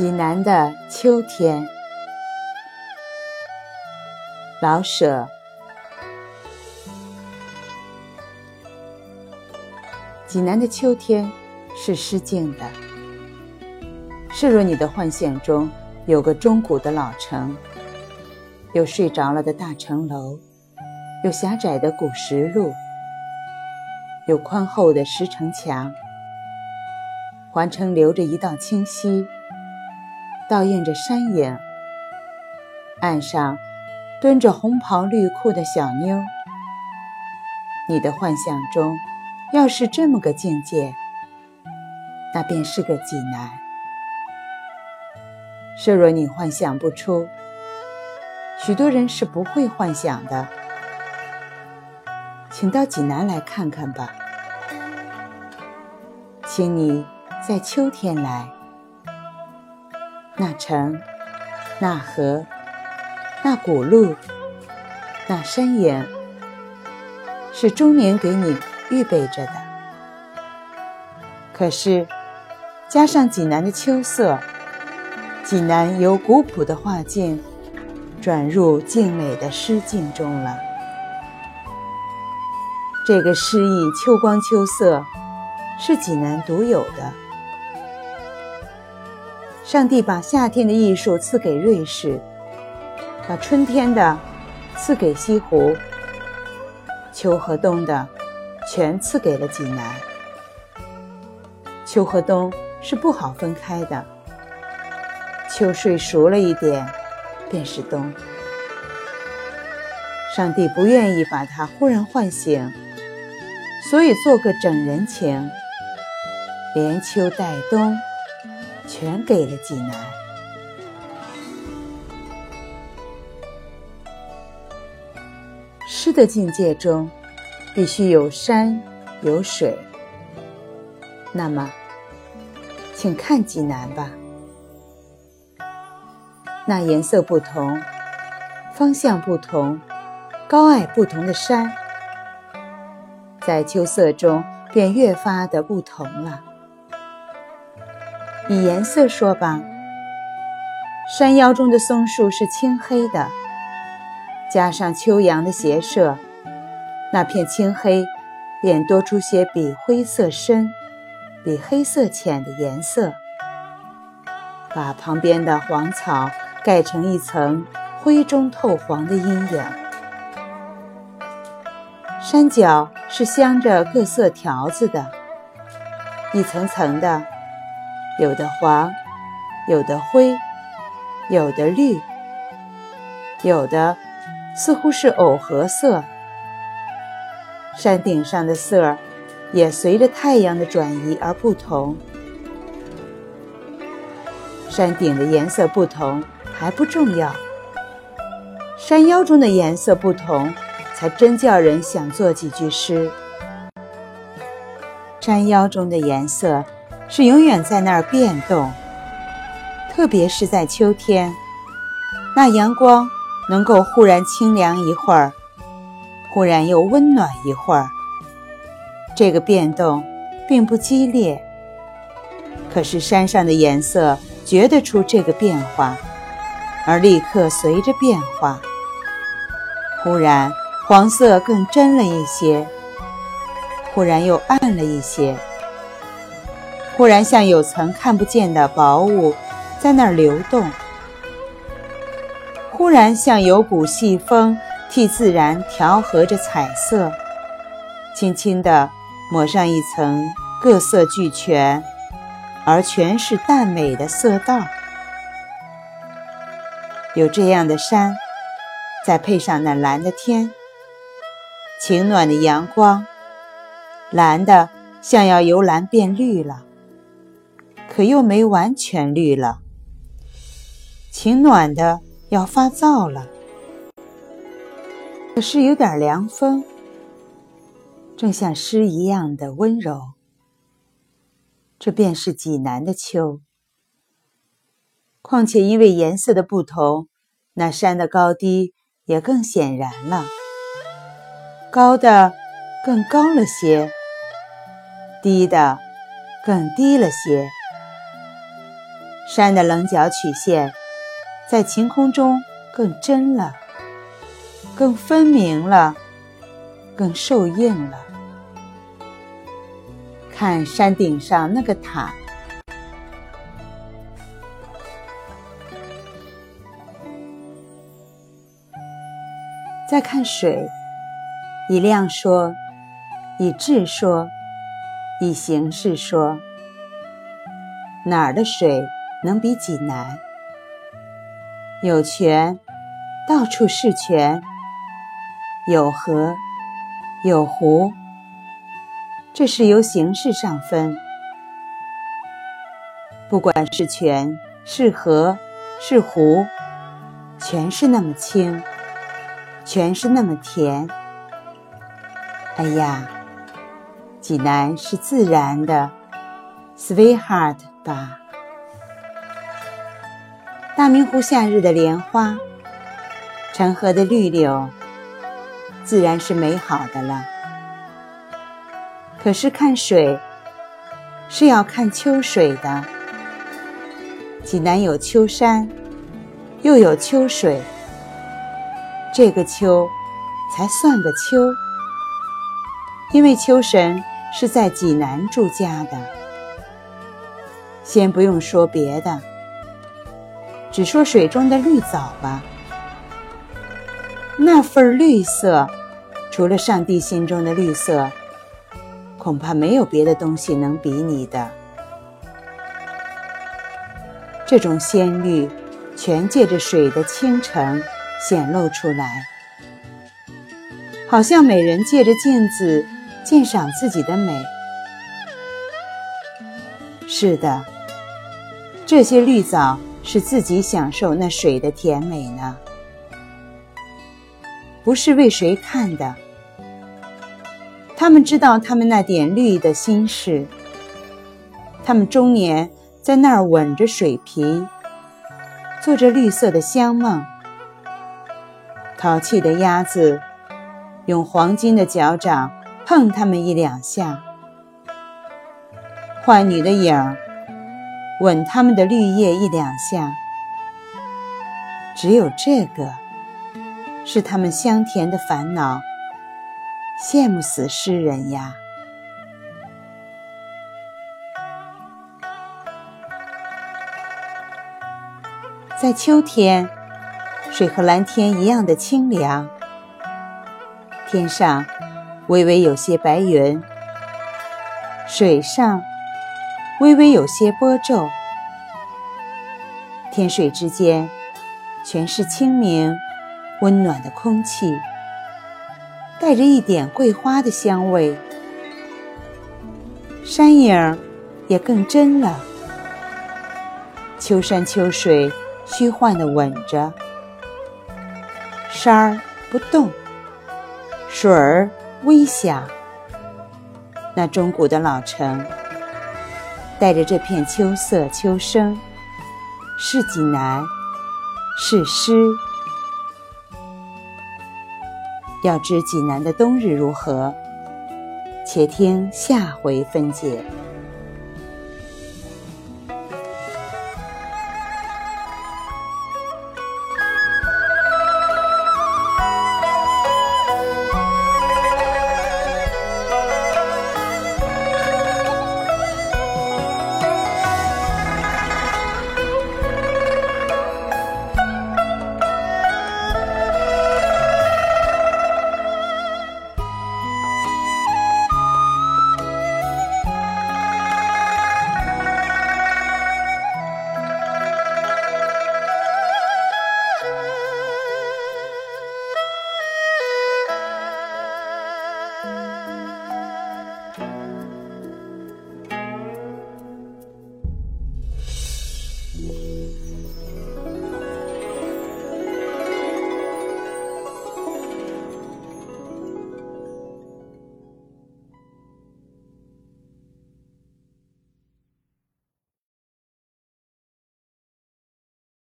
济南的秋天，老舍。济南的秋天是诗境的，是若你的幻想中有个钟鼓的老城，有睡着了的大城楼，有狭窄的古石路，有宽厚的石城墙，环城流着一道清溪。倒映着山影，岸上蹲着红袍绿裤的小妞。你的幻想中，要是这么个境界，那便是个济南。设若你幻想不出，许多人是不会幻想的。请到济南来看看吧，请你在秋天来。那城，那河，那古路，那山影，是中年给你预备着的。可是，加上济南的秋色，济南由古朴的画境转入静美的诗境中了。这个诗意秋光秋色，是济南独有的。上帝把夏天的艺术赐给瑞士，把春天的赐给西湖，秋和冬的全赐给了济南。秋和冬是不好分开的，秋睡熟了一点，便是冬。上帝不愿意把它忽然唤醒，所以做个整人情，连秋带冬。全给了济南。诗的境界中，必须有山有水。那么，请看济南吧。那颜色不同、方向不同、高矮不同的山，在秋色中便越发的不同了。以颜色说吧，山腰中的松树是青黑的，加上秋阳的斜射，那片青黑便多出些比灰色深、比黑色浅的颜色，把旁边的黄草盖成一层灰中透黄的阴影。山脚是镶着各色条子的，一层层的。有的黄，有的灰，有的绿，有的似乎是藕荷色。山顶上的色儿也随着太阳的转移而不同。山顶的颜色不同还不重要，山腰中的颜色不同，才真叫人想做几句诗。山腰中的颜色。是永远在那儿变动，特别是在秋天，那阳光能够忽然清凉一会儿，忽然又温暖一会儿。这个变动并不激烈，可是山上的颜色觉得出这个变化，而立刻随着变化，忽然黄色更真了一些，忽然又暗了一些。忽然像有层看不见的薄雾在那儿流动，忽然像有股细风替自然调和着彩色，轻轻地抹上一层各色俱全而全是淡美的色道。有这样的山，再配上那蓝的天，晴暖的阳光，蓝的像要由蓝变绿了。可又没完全绿了，晴暖的要发燥了。可是有点凉风，正像诗一样的温柔。这便是济南的秋。况且因为颜色的不同，那山的高低也更显然了。高的更高了些，低的更低了些。山的棱角曲线，在晴空中更真了，更分明了，更受映了。看山顶上那个塔，再看水，以量说，以质说，以形式说，哪儿的水？能比济南？有泉，到处是泉；有河，有湖。这是由形式上分。不管是泉，是河，是湖，全是那么清，全是那么甜。哎呀，济南是自然的，sweetheart 吧。大明湖夏日的莲花，成河的绿柳，自然是美好的了。可是看水，是要看秋水的。济南有秋山，又有秋水，这个秋才算个秋，因为秋神是在济南住家的。先不用说别的。只说水中的绿藻吧，那份绿色，除了上帝心中的绿色，恐怕没有别的东西能比拟的。这种鲜绿，全借着水的清澄显露出来，好像美人借着镜子鉴赏自己的美。是的，这些绿藻。是自己享受那水的甜美呢，不是为谁看的。他们知道他们那点绿的心事。他们终年在那儿吻着水皮，做着绿色的香梦。淘气的鸭子用黄金的脚掌碰他们一两下，坏女的影儿。吻他们的绿叶一两下，只有这个是他们香甜的烦恼。羡慕死诗人呀！在秋天，水和蓝天一样的清凉，天上微微有些白云，水上。微微有些波皱，天水之间全是清明、温暖的空气，带着一点桂花的香味。山影也更真了，秋山秋水虚幻的吻着，山儿不动，水儿微响，那钟鼓的老城。带着这片秋色秋声，是济南，是诗。要知济南的冬日如何，且听下回分解。